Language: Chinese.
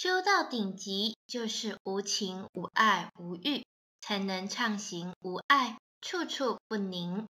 修到顶级就是无情无爱无欲才能畅行无碍处处不宁。